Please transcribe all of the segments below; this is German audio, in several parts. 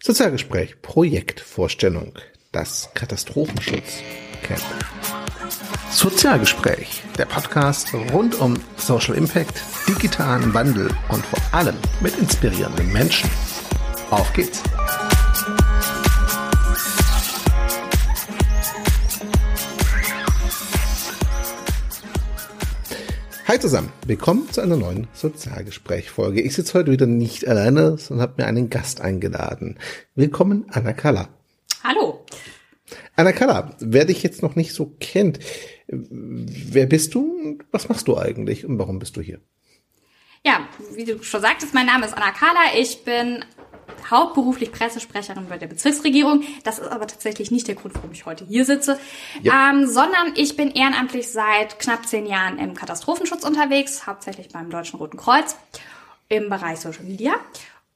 Sozialgespräch, Projektvorstellung, das Katastrophenschutz Camp. Sozialgespräch, der Podcast rund um Social Impact, digitalen Wandel und vor allem mit inspirierenden Menschen. Auf geht's! Hi zusammen, willkommen zu einer neuen Sozialgespräch-Folge. Ich sitze heute wieder nicht alleine, sondern habe mir einen Gast eingeladen. Willkommen, Anna Kalla. Hallo. Anna Kalla, wer dich jetzt noch nicht so kennt, wer bist du und was machst du eigentlich und warum bist du hier? Ja, wie du schon sagtest, mein Name ist Anna Kalla. Ich bin hauptberuflich Pressesprecherin bei der Bezirksregierung. Das ist aber tatsächlich nicht der Grund, warum ich heute hier sitze, ja. ähm, sondern ich bin ehrenamtlich seit knapp zehn Jahren im Katastrophenschutz unterwegs, hauptsächlich beim Deutschen Roten Kreuz im Bereich Social Media.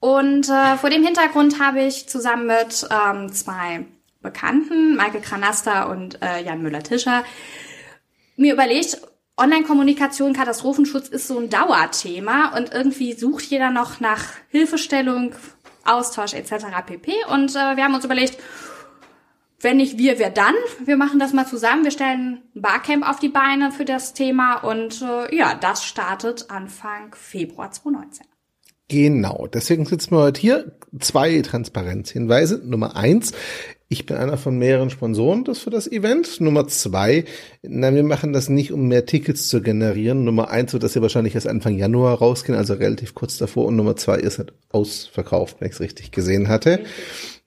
Und äh, vor dem Hintergrund habe ich zusammen mit ähm, zwei Bekannten, Michael Kranasta und äh, Jan Müller-Tischer, mir überlegt, Online-Kommunikation, Katastrophenschutz ist so ein Dauerthema und irgendwie sucht jeder noch nach Hilfestellung, Austausch etc. pp. Und äh, wir haben uns überlegt, wenn nicht wir, wer dann? Wir machen das mal zusammen. Wir stellen ein Barcamp auf die Beine für das Thema und äh, ja, das startet Anfang Februar 2019. Genau, deswegen sitzen wir heute hier. Zwei Transparenzhinweise. Nummer eins, ich bin einer von mehreren Sponsoren das für das Event. Nummer zwei, nein, wir machen das nicht, um mehr Tickets zu generieren. Nummer eins wird das ja wahrscheinlich erst Anfang Januar rausgehen, also relativ kurz davor. Und Nummer zwei ist halt ausverkauft, wenn ich es richtig gesehen hatte.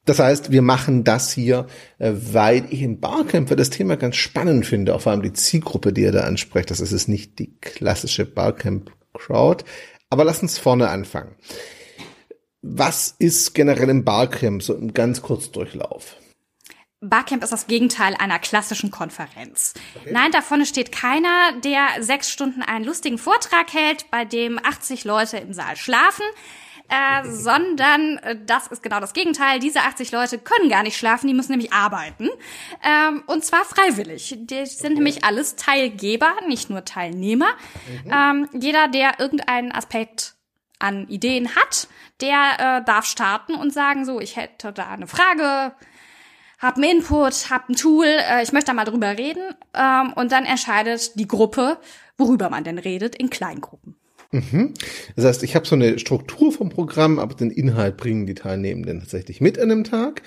Das heißt, wir machen das hier, äh, weil ich im Barcamp für das Thema ganz spannend finde, auch vor allem die Zielgruppe, die ihr da ansprecht. Das ist es nicht die klassische Barcamp-Crowd. Aber lass uns vorne anfangen. Was ist generell im Barcamp so im ganz Kurzdurchlauf? Barcamp ist das Gegenteil einer klassischen Konferenz. Okay. Nein, da vorne steht keiner, der sechs Stunden einen lustigen Vortrag hält, bei dem 80 Leute im Saal schlafen. Äh, sondern äh, das ist genau das Gegenteil. Diese 80 Leute können gar nicht schlafen, die müssen nämlich arbeiten. Ähm, und zwar freiwillig. Die sind okay. nämlich alles Teilgeber, nicht nur Teilnehmer. Mhm. Ähm, jeder, der irgendeinen Aspekt an Ideen hat, der äh, darf starten und sagen, so, ich hätte da eine Frage, hab einen Input, hab ein Tool, äh, ich möchte da mal drüber reden. Ähm, und dann entscheidet die Gruppe, worüber man denn redet, in Kleingruppen. Mhm. Das heißt, ich habe so eine Struktur vom Programm, aber den Inhalt bringen die Teilnehmenden tatsächlich mit an dem Tag.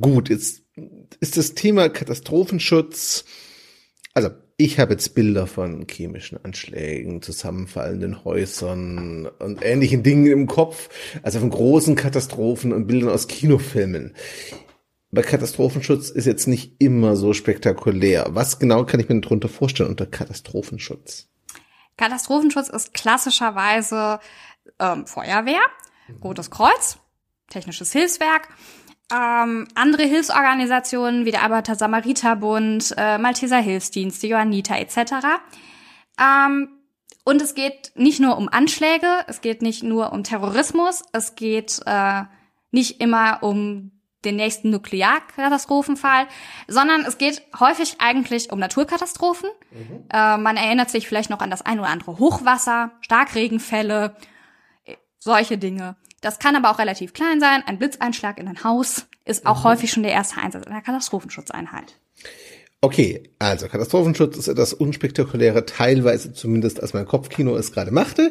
Gut, jetzt ist das Thema Katastrophenschutz, also ich habe jetzt Bilder von chemischen Anschlägen, zusammenfallenden Häusern und ähnlichen Dingen im Kopf, also von großen Katastrophen und Bildern aus Kinofilmen bei Katastrophenschutz ist jetzt nicht immer so spektakulär. Was genau kann ich mir darunter vorstellen unter Katastrophenschutz? Katastrophenschutz ist klassischerweise ähm, Feuerwehr, mhm. Rotes Kreuz, Technisches Hilfswerk, ähm, andere Hilfsorganisationen wie der Arbeiter-Samariter-Bund, äh, Malteser Hilfsdienst, die Johanniter etc. Ähm, und es geht nicht nur um Anschläge, es geht nicht nur um Terrorismus, es geht äh, nicht immer um den nächsten Nuklearkatastrophenfall, sondern es geht häufig eigentlich um Naturkatastrophen. Mhm. Äh, man erinnert sich vielleicht noch an das ein oder andere Hochwasser, Starkregenfälle, solche Dinge. Das kann aber auch relativ klein sein. Ein Blitzeinschlag in ein Haus ist auch mhm. häufig schon der erste Einsatz einer Katastrophenschutzeinheit. Okay, also Katastrophenschutz ist etwas unspektakuläre, teilweise zumindest als mein Kopfkino es gerade machte.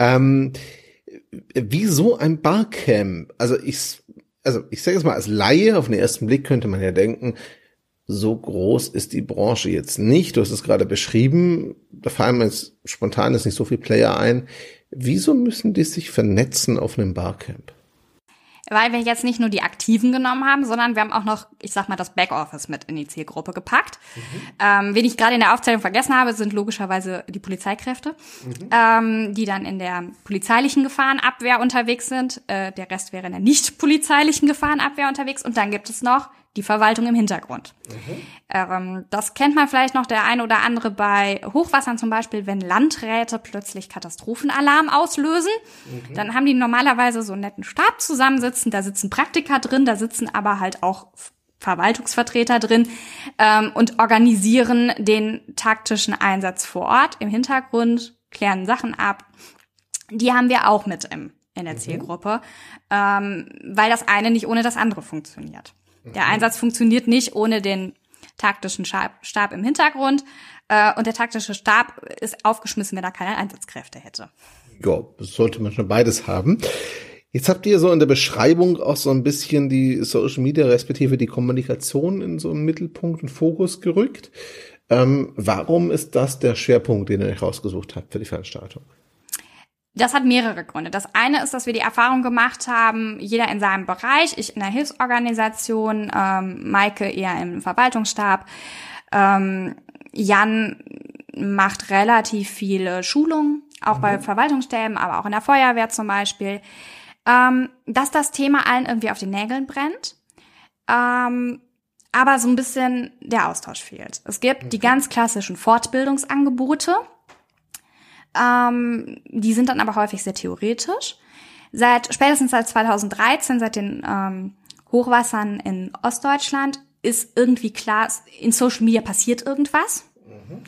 Ähm, wieso ein Barcamp? Also ich also ich sage es mal als Laie, auf den ersten Blick könnte man ja denken, so groß ist die Branche jetzt nicht. Du hast es gerade beschrieben, da fallen mir jetzt spontan ist nicht so viel Player ein. Wieso müssen die sich vernetzen auf einem Barcamp? Weil wir jetzt nicht nur die Aktiven genommen haben, sondern wir haben auch noch, ich sag mal, das Backoffice mit in die Zielgruppe gepackt. Mhm. Ähm, wen ich gerade in der Aufzählung vergessen habe, sind logischerweise die Polizeikräfte, mhm. ähm, die dann in der polizeilichen Gefahrenabwehr unterwegs sind. Äh, der Rest wäre in der nicht polizeilichen Gefahrenabwehr unterwegs. Und dann gibt es noch die Verwaltung im Hintergrund. Mhm. Ähm, das kennt man vielleicht noch der eine oder andere bei Hochwassern zum Beispiel, wenn Landräte plötzlich Katastrophenalarm auslösen. Mhm. Dann haben die normalerweise so einen netten Stab zusammensitzen, da sitzen Praktiker drin, da sitzen aber halt auch Verwaltungsvertreter drin ähm, und organisieren den taktischen Einsatz vor Ort im Hintergrund, klären Sachen ab. Die haben wir auch mit im in der mhm. Zielgruppe, ähm, weil das eine nicht ohne das andere funktioniert. Mhm. Der Einsatz funktioniert nicht ohne den taktischen Stab, im Hintergrund äh, und der taktische Stab ist aufgeschmissen, wenn er keine Einsatzkräfte hätte. Ja, sollte man schon beides haben. Jetzt habt ihr so in der Beschreibung auch so ein bisschen die Social Media respektive die Kommunikation in so einen Mittelpunkt und Fokus gerückt. Ähm, warum ist das der Schwerpunkt, den ihr euch rausgesucht habt für die Veranstaltung? Das hat mehrere Gründe. Das eine ist, dass wir die Erfahrung gemacht haben, jeder in seinem Bereich, ich in der Hilfsorganisation, ähm, Maike eher im Verwaltungsstab, ähm, Jan macht relativ viele Schulungen, auch mhm. bei Verwaltungsstäben, aber auch in der Feuerwehr zum Beispiel ähm, dass das Thema allen irgendwie auf den Nägeln brennt, ähm, aber so ein bisschen der Austausch fehlt. Es gibt mhm. die ganz klassischen Fortbildungsangebote, ähm, die sind dann aber häufig sehr theoretisch. Seit spätestens seit 2013, seit den ähm, Hochwassern in Ostdeutschland, ist irgendwie klar, in Social Media passiert irgendwas. Mhm.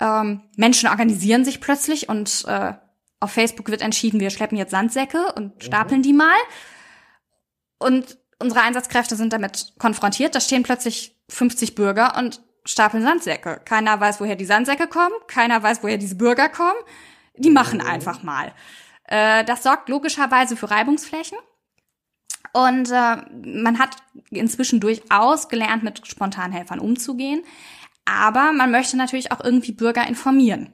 Ähm, Menschen organisieren sich plötzlich und äh, auf Facebook wird entschieden, wir schleppen jetzt Sandsäcke und stapeln mhm. die mal. Und unsere Einsatzkräfte sind damit konfrontiert. Da stehen plötzlich 50 Bürger und stapeln Sandsäcke. Keiner weiß, woher die Sandsäcke kommen. Keiner weiß, woher diese Bürger kommen. Die machen mhm. einfach mal. Äh, das sorgt logischerweise für Reibungsflächen. Und äh, man hat inzwischen durchaus gelernt, mit Spontanhelfern umzugehen. Aber man möchte natürlich auch irgendwie Bürger informieren.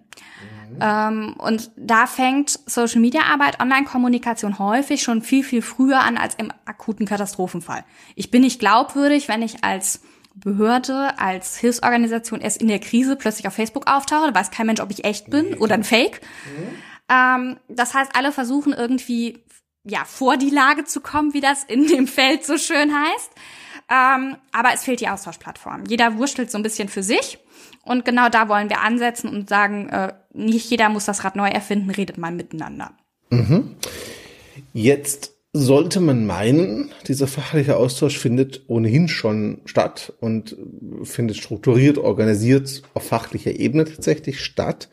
Ähm, und da fängt Social Media Arbeit, Online-Kommunikation häufig schon viel, viel früher an als im akuten Katastrophenfall. Ich bin nicht glaubwürdig, wenn ich als Behörde, als Hilfsorganisation erst in der Krise plötzlich auf Facebook auftauche, weiß kein Mensch, ob ich echt bin oder ein Fake. Mhm. Ähm, das heißt, alle versuchen irgendwie ja vor die Lage zu kommen, wie das in dem Feld so schön heißt. Ähm, aber es fehlt die Austauschplattform. Jeder wurschtelt so ein bisschen für sich. Und genau da wollen wir ansetzen und sagen, äh, nicht jeder muss das Rad neu erfinden, redet mal miteinander. Mhm. Jetzt sollte man meinen, dieser fachliche Austausch findet ohnehin schon statt und findet strukturiert, organisiert auf fachlicher Ebene tatsächlich statt.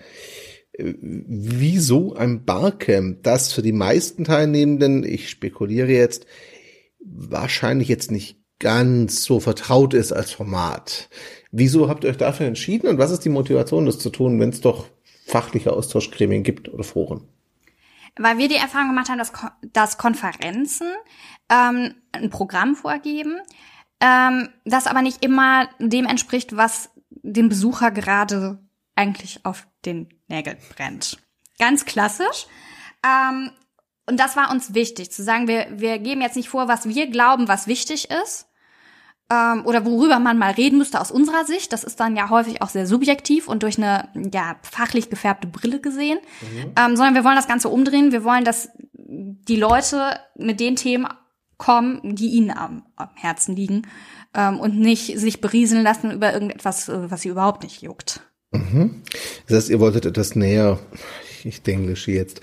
Wieso ein Barcamp, das für die meisten Teilnehmenden, ich spekuliere jetzt, wahrscheinlich jetzt nicht ganz so vertraut ist als Format. Wieso habt ihr euch dafür entschieden und was ist die Motivation, das zu tun, wenn es doch fachliche Austauschgremien gibt oder Foren? Weil wir die Erfahrung gemacht haben, dass, dass Konferenzen ähm, ein Programm vorgeben, ähm, das aber nicht immer dem entspricht, was dem Besucher gerade eigentlich auf den Nägeln brennt. Ganz klassisch. Ähm, und das war uns wichtig, zu sagen, wir, wir geben jetzt nicht vor, was wir glauben, was wichtig ist, ähm, oder worüber man mal reden müsste aus unserer Sicht. Das ist dann ja häufig auch sehr subjektiv und durch eine ja fachlich gefärbte Brille gesehen, mhm. ähm, sondern wir wollen das Ganze umdrehen. Wir wollen, dass die Leute mit den Themen kommen, die ihnen am, am Herzen liegen ähm, und nicht sich berieseln lassen über irgendetwas, äh, was sie überhaupt nicht juckt. Mhm. Das heißt, ihr wolltet etwas näher, ich denke jetzt,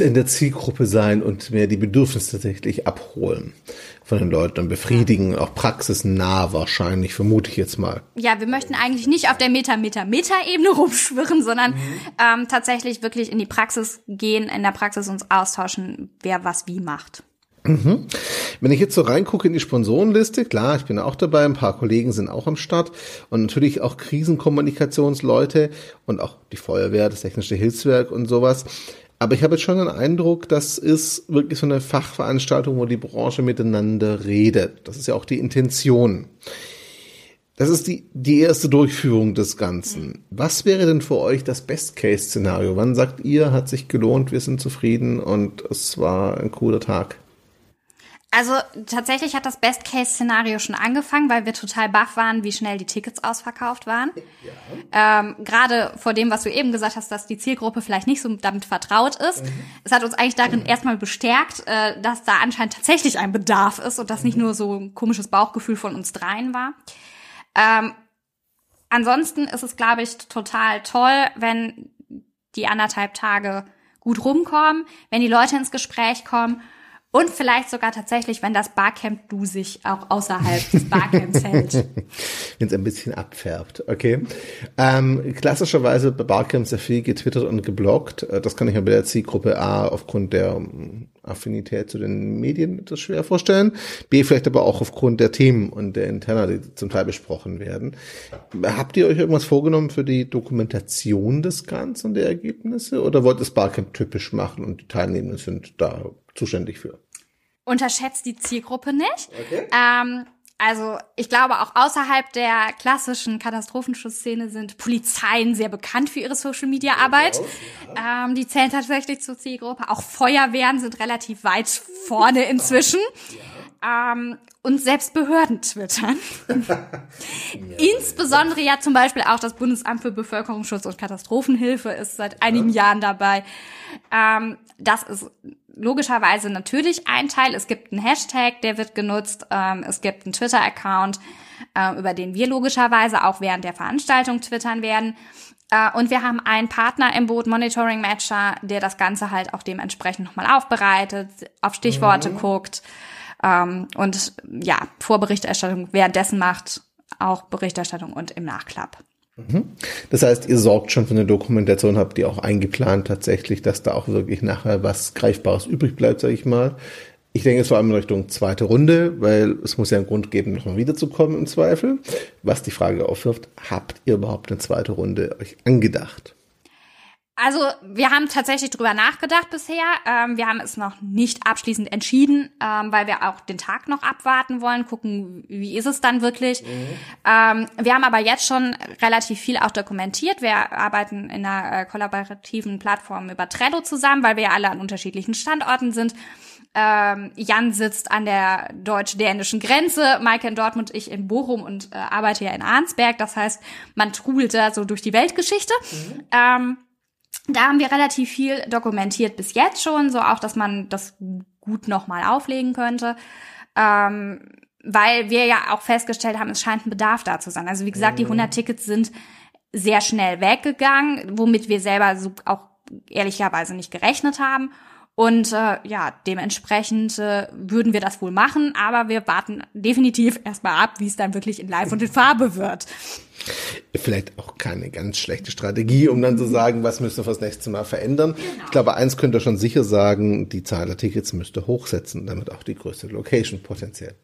in der Zielgruppe sein und mehr die Bedürfnisse tatsächlich abholen von den Leuten und befriedigen, auch praxisnah wahrscheinlich, vermute ich jetzt mal. Ja, wir möchten eigentlich nicht auf der Meta-Meta-Meta-Ebene rumschwirren, sondern mhm. ähm, tatsächlich wirklich in die Praxis gehen, in der Praxis uns austauschen, wer was wie macht. Mhm. Wenn ich jetzt so reingucke in die Sponsorenliste, klar, ich bin auch dabei, ein paar Kollegen sind auch am Start und natürlich auch Krisenkommunikationsleute und auch die Feuerwehr, das Technische Hilfswerk und sowas. Aber ich habe jetzt schon den Eindruck, das ist wirklich so eine Fachveranstaltung, wo die Branche miteinander redet. Das ist ja auch die Intention. Das ist die, die erste Durchführung des Ganzen. Was wäre denn für euch das Best-Case-Szenario? Wann sagt ihr, hat sich gelohnt, wir sind zufrieden und es war ein cooler Tag? Also tatsächlich hat das Best-Case-Szenario schon angefangen, weil wir total baff waren, wie schnell die Tickets ausverkauft waren. Ja. Ähm, Gerade vor dem, was du eben gesagt hast, dass die Zielgruppe vielleicht nicht so damit vertraut ist. Mhm. Es hat uns eigentlich darin mhm. erstmal bestärkt, äh, dass da anscheinend tatsächlich ein Bedarf ist und das mhm. nicht nur so ein komisches Bauchgefühl von uns dreien war. Ähm, ansonsten ist es, glaube ich, total toll, wenn die anderthalb Tage gut rumkommen, wenn die Leute ins Gespräch kommen und vielleicht sogar tatsächlich, wenn das Barcamp-Du sich auch außerhalb des Barcamps hält. wenn es ein bisschen abfärbt, okay. Ähm, klassischerweise bei Barcamps sehr viel getwittert und gebloggt. Äh, das kann ich mir bei der Zielgruppe A aufgrund der ähm, Affinität zu den Medien das schwer vorstellen. B, vielleicht aber auch aufgrund der Themen und der Interna, die zum Teil besprochen werden. Habt ihr euch irgendwas vorgenommen für die Dokumentation des Ganzen und der Ergebnisse oder wollt ihr es Barcamp typisch machen und die Teilnehmenden sind da zuständig für? Unterschätzt die Zielgruppe nicht. Okay. Ähm, also ich glaube, auch außerhalb der klassischen Katastrophenschutzszene sind Polizeien sehr bekannt für ihre Social-Media-Arbeit. Ja. Ähm, die zählen tatsächlich zur Zielgruppe. Auch Feuerwehren sind relativ weit vorne inzwischen. Ja. Ähm, und selbst Behörden twittern. ja, Insbesondere ja zum Beispiel auch das Bundesamt für Bevölkerungsschutz und Katastrophenhilfe ist seit einigen Jahren dabei. Ähm, das ist logischerweise natürlich ein Teil. Es gibt einen Hashtag, der wird genutzt. Ähm, es gibt einen Twitter-Account, äh, über den wir logischerweise auch während der Veranstaltung twittern werden. Äh, und wir haben einen Partner im Boot, Monitoring Matcher, der das Ganze halt auch dementsprechend nochmal aufbereitet, auf Stichworte mhm. guckt ähm, und ja, Vorberichterstattung währenddessen macht, auch Berichterstattung und im Nachklapp. Mhm. Das heißt, ihr sorgt schon für eine Dokumentation, habt ihr auch eingeplant tatsächlich, dass da auch wirklich nachher was Greifbares übrig bleibt, sage ich mal. Ich denke es vor allem in Richtung zweite Runde, weil es muss ja einen Grund geben, nochmal wiederzukommen im Zweifel. Was die Frage aufwirft, habt ihr überhaupt eine zweite Runde euch angedacht? Also wir haben tatsächlich drüber nachgedacht bisher. Ähm, wir haben es noch nicht abschließend entschieden, ähm, weil wir auch den Tag noch abwarten wollen, gucken, wie ist es dann wirklich. Mhm. Ähm, wir haben aber jetzt schon relativ viel auch dokumentiert. Wir arbeiten in einer äh, kollaborativen Plattform über Trello zusammen, weil wir ja alle an unterschiedlichen Standorten sind. Ähm, Jan sitzt an der deutsch-dänischen Grenze, Maike in Dortmund, ich in Bochum und äh, arbeite ja in Arnsberg. Das heißt, man trudelt da so durch die Weltgeschichte. Mhm. Da haben wir relativ viel dokumentiert bis jetzt schon, so auch, dass man das gut nochmal auflegen könnte. Ähm, weil wir ja auch festgestellt haben, es scheint ein Bedarf da zu sein. Also wie gesagt, die 100 mhm. Tickets sind sehr schnell weggegangen, womit wir selber so auch ehrlicherweise nicht gerechnet haben. Und äh, ja, dementsprechend äh, würden wir das wohl machen, aber wir warten definitiv erstmal ab, wie es dann wirklich in Live und in Farbe wird. Vielleicht auch keine ganz schlechte Strategie, um dann zu sagen, was müssen wir fürs nächste Mal verändern. Genau. Ich glaube, eins könnt ihr schon sicher sagen, die Zahl der Tickets müsste hochsetzen, damit auch die größte Location potenziell.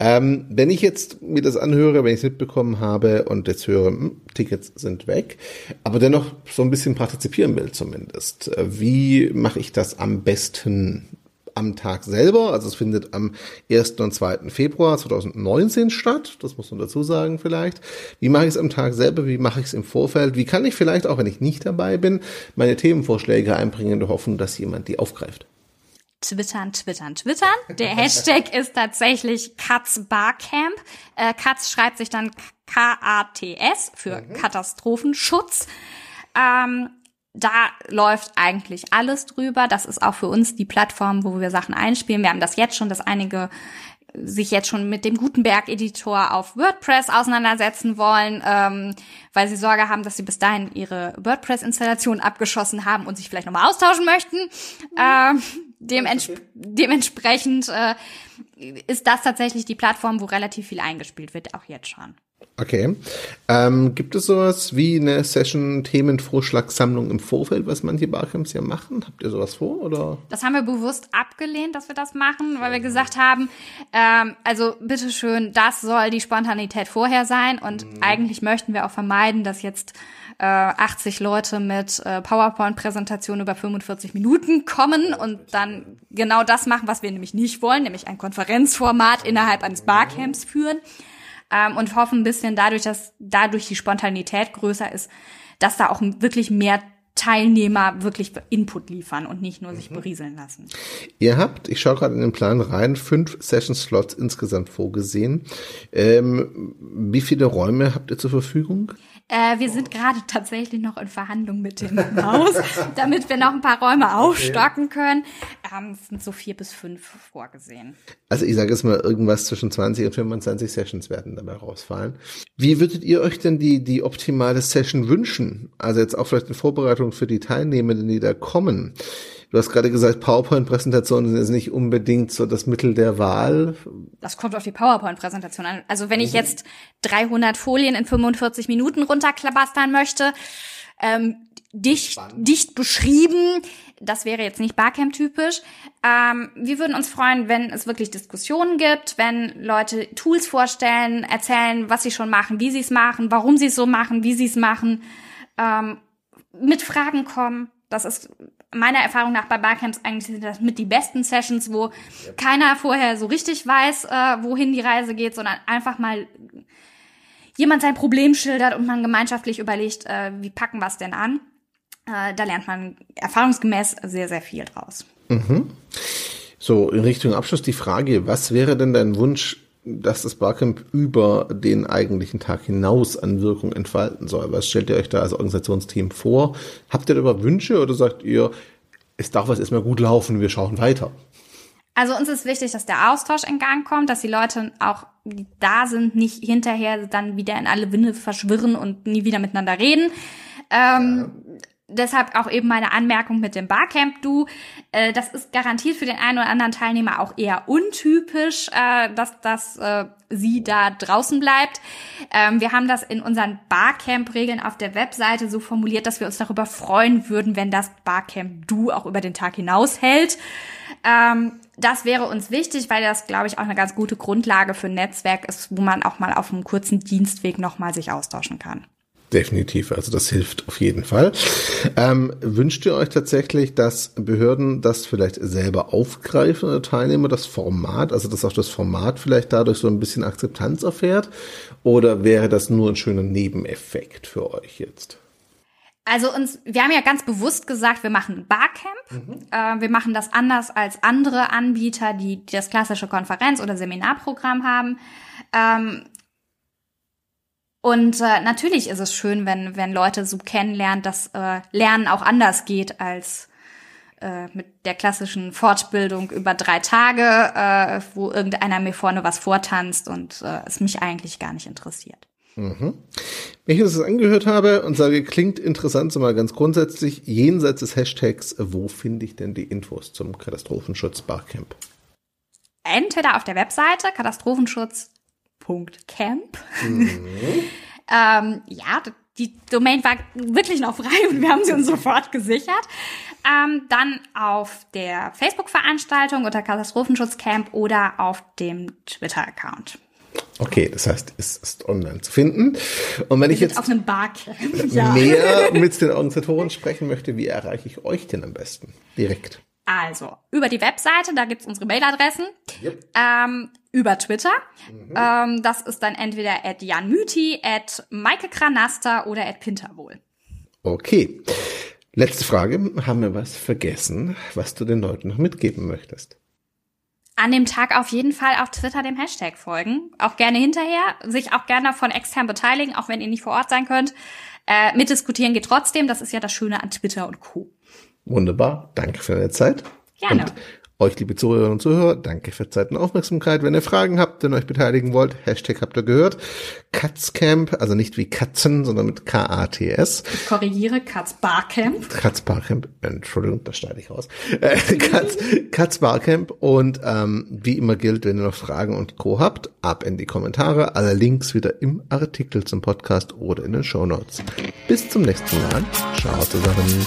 Ähm, wenn ich jetzt mir das anhöre, wenn ich es mitbekommen habe und jetzt höre, hm, Tickets sind weg, aber dennoch so ein bisschen partizipieren will zumindest, äh, wie mache ich das am besten? am Tag selber. Also es findet am 1. und 2. Februar 2019 statt. Das muss man dazu sagen vielleicht. Wie mache ich es am Tag selber? Wie mache ich es im Vorfeld? Wie kann ich vielleicht, auch wenn ich nicht dabei bin, meine Themenvorschläge einbringen in der Hoffnung, dass jemand die aufgreift? Twittern, twittern, twittern. Der Hashtag ist tatsächlich Katz Barcamp. Äh, Katz schreibt sich dann K-A-T-S für mhm. Katastrophenschutz. Ähm, da läuft eigentlich alles drüber. Das ist auch für uns die Plattform, wo wir Sachen einspielen. Wir haben das jetzt schon, dass einige sich jetzt schon mit dem Gutenberg-Editor auf WordPress auseinandersetzen wollen, ähm, weil sie Sorge haben, dass sie bis dahin ihre WordPress-Installation abgeschossen haben und sich vielleicht nochmal austauschen möchten. Mhm. Ähm, dements okay. Dementsprechend äh, ist das tatsächlich die Plattform, wo relativ viel eingespielt wird, auch jetzt schon. Okay. Ähm, gibt es sowas wie eine Session-Themenvorschlagssammlung im Vorfeld, was manche Barcamps ja machen? Habt ihr sowas vor oder? Das haben wir bewusst abgelehnt, dass wir das machen, weil wir gesagt haben, ähm, also bitteschön, das soll die Spontanität vorher sein und mhm. eigentlich möchten wir auch vermeiden, dass jetzt äh, 80 Leute mit äh, PowerPoint-Präsentationen über 45 Minuten kommen und dann genau das machen, was wir nämlich nicht wollen, nämlich ein Konferenzformat innerhalb eines Barcamps führen ähm, und hoffen ein bisschen dadurch, dass dadurch die Spontanität größer ist, dass da auch wirklich mehr Teilnehmer wirklich Input liefern und nicht nur sich mhm. berieseln lassen. Ihr habt, ich schaue gerade in den Plan rein, fünf Session-Slots insgesamt vorgesehen. Ähm, wie viele Räume habt ihr zur Verfügung? Äh, wir sind gerade tatsächlich noch in Verhandlung mit dem Haus, damit wir noch ein paar Räume aufstocken können. Ähm, es sind so vier bis fünf vorgesehen. Also ich sage jetzt mal, irgendwas zwischen 20 und 25 Sessions werden dabei rausfallen. Wie würdet ihr euch denn die, die optimale Session wünschen? Also jetzt auch vielleicht in Vorbereitung für die Teilnehmenden, die da kommen. Du hast gerade gesagt, PowerPoint-Präsentationen sind nicht unbedingt so das Mittel der Wahl. Das kommt auf die PowerPoint-Präsentation an. Also wenn ich jetzt 300 Folien in 45 Minuten runterklabastern möchte, ähm, dicht, dicht beschrieben. Das wäre jetzt nicht Barcamp-typisch. Ähm, wir würden uns freuen, wenn es wirklich Diskussionen gibt, wenn Leute Tools vorstellen, erzählen, was sie schon machen, wie sie es machen, warum sie es so machen, wie sie es machen, ähm, mit Fragen kommen. Das ist meiner Erfahrung nach bei Barcamps eigentlich sind das mit die besten Sessions, wo ja. keiner vorher so richtig weiß, äh, wohin die Reise geht, sondern einfach mal jemand sein Problem schildert und man gemeinschaftlich überlegt, äh, wie packen wir es denn an. Äh, da lernt man erfahrungsgemäß sehr, sehr viel draus. Mhm. So, in Richtung Abschluss die Frage, was wäre denn dein Wunsch, dass das Barcamp über den eigentlichen Tag hinaus an Wirkung entfalten soll? Was stellt ihr euch da als Organisationsteam vor? Habt ihr darüber Wünsche oder sagt ihr, es darf was erstmal gut laufen, wir schauen weiter? Also uns ist wichtig, dass der Austausch in Gang kommt, dass die Leute auch, die da sind, nicht hinterher dann wieder in alle Winde verschwirren und nie wieder miteinander reden. Ähm, ja deshalb auch eben meine Anmerkung mit dem Barcamp-Du. Äh, das ist garantiert für den einen oder anderen Teilnehmer auch eher untypisch, äh, dass, dass äh, sie da draußen bleibt. Ähm, wir haben das in unseren Barcamp-Regeln auf der Webseite so formuliert, dass wir uns darüber freuen würden, wenn das Barcamp-Du auch über den Tag hinaus hält. Ähm, das wäre uns wichtig, weil das, glaube ich, auch eine ganz gute Grundlage für ein Netzwerk ist, wo man auch mal auf einem kurzen Dienstweg nochmal sich austauschen kann. Definitiv, also das hilft auf jeden Fall. Ähm, wünscht ihr euch tatsächlich, dass Behörden das vielleicht selber aufgreifen oder Teilnehmer, das Format, also dass auch das Format vielleicht dadurch so ein bisschen Akzeptanz erfährt? Oder wäre das nur ein schöner Nebeneffekt für euch jetzt? Also uns, wir haben ja ganz bewusst gesagt, wir machen Barcamp. Mhm. Äh, wir machen das anders als andere Anbieter, die, die das klassische Konferenz- oder Seminarprogramm haben. Ähm, und äh, natürlich ist es schön, wenn, wenn Leute so kennenlernen, dass äh, Lernen auch anders geht als äh, mit der klassischen Fortbildung über drei Tage, äh, wo irgendeiner mir vorne was vortanzt und äh, es mich eigentlich gar nicht interessiert. Mhm. Wenn ich das angehört habe und sage, klingt interessant, so mal ganz grundsätzlich, jenseits des Hashtags, wo finde ich denn die Infos zum Katastrophenschutz Barcamp? Entweder auf der Webseite Katastrophenschutz Camp. Mhm. Ähm, ja, die Domain war wirklich noch frei und wir haben sie uns sofort gesichert. Ähm, dann auf der Facebook-Veranstaltung unter Katastrophenschutzcamp oder auf dem Twitter-Account. Okay, das heißt, es ist online zu finden. Und wenn ich jetzt auf einem Barcamp, ja. mehr mit den Organisatoren sprechen möchte, wie erreiche ich euch denn am besten? Direkt. Also, über die Webseite, da gibt's unsere Mailadressen. Yep. Ähm, über Twitter. Mhm. Ähm, das ist dann entweder at janmüti, at Maike Kranasta oder at Pinterwohl. Okay. Letzte Frage. Haben wir was vergessen, was du den Leuten noch mitgeben möchtest? An dem Tag auf jeden Fall auf Twitter dem Hashtag folgen. Auch gerne hinterher. Sich auch gerne von extern beteiligen, auch wenn ihr nicht vor Ort sein könnt. Äh, mitdiskutieren geht trotzdem. Das ist ja das Schöne an Twitter und Co. Wunderbar. Danke für deine Zeit. Gerne. Und euch, liebe Zuhörerinnen und Zuhörer, danke für Zeit und Aufmerksamkeit. Wenn ihr Fragen habt und euch beteiligen wollt, Hashtag habt ihr gehört. Katzcamp, also nicht wie Katzen, sondern mit K-A-T-S. Ich korrigiere, Katzbarcamp. Katzbarcamp, Entschuldigung, da schneide ich raus. Äh, Katz, Katzbarcamp und ähm, wie immer gilt, wenn ihr noch Fragen und Co. habt, ab in die Kommentare. Alle Links wieder im Artikel zum Podcast oder in den Show Notes. Bis zum nächsten Mal. Ciao zusammen.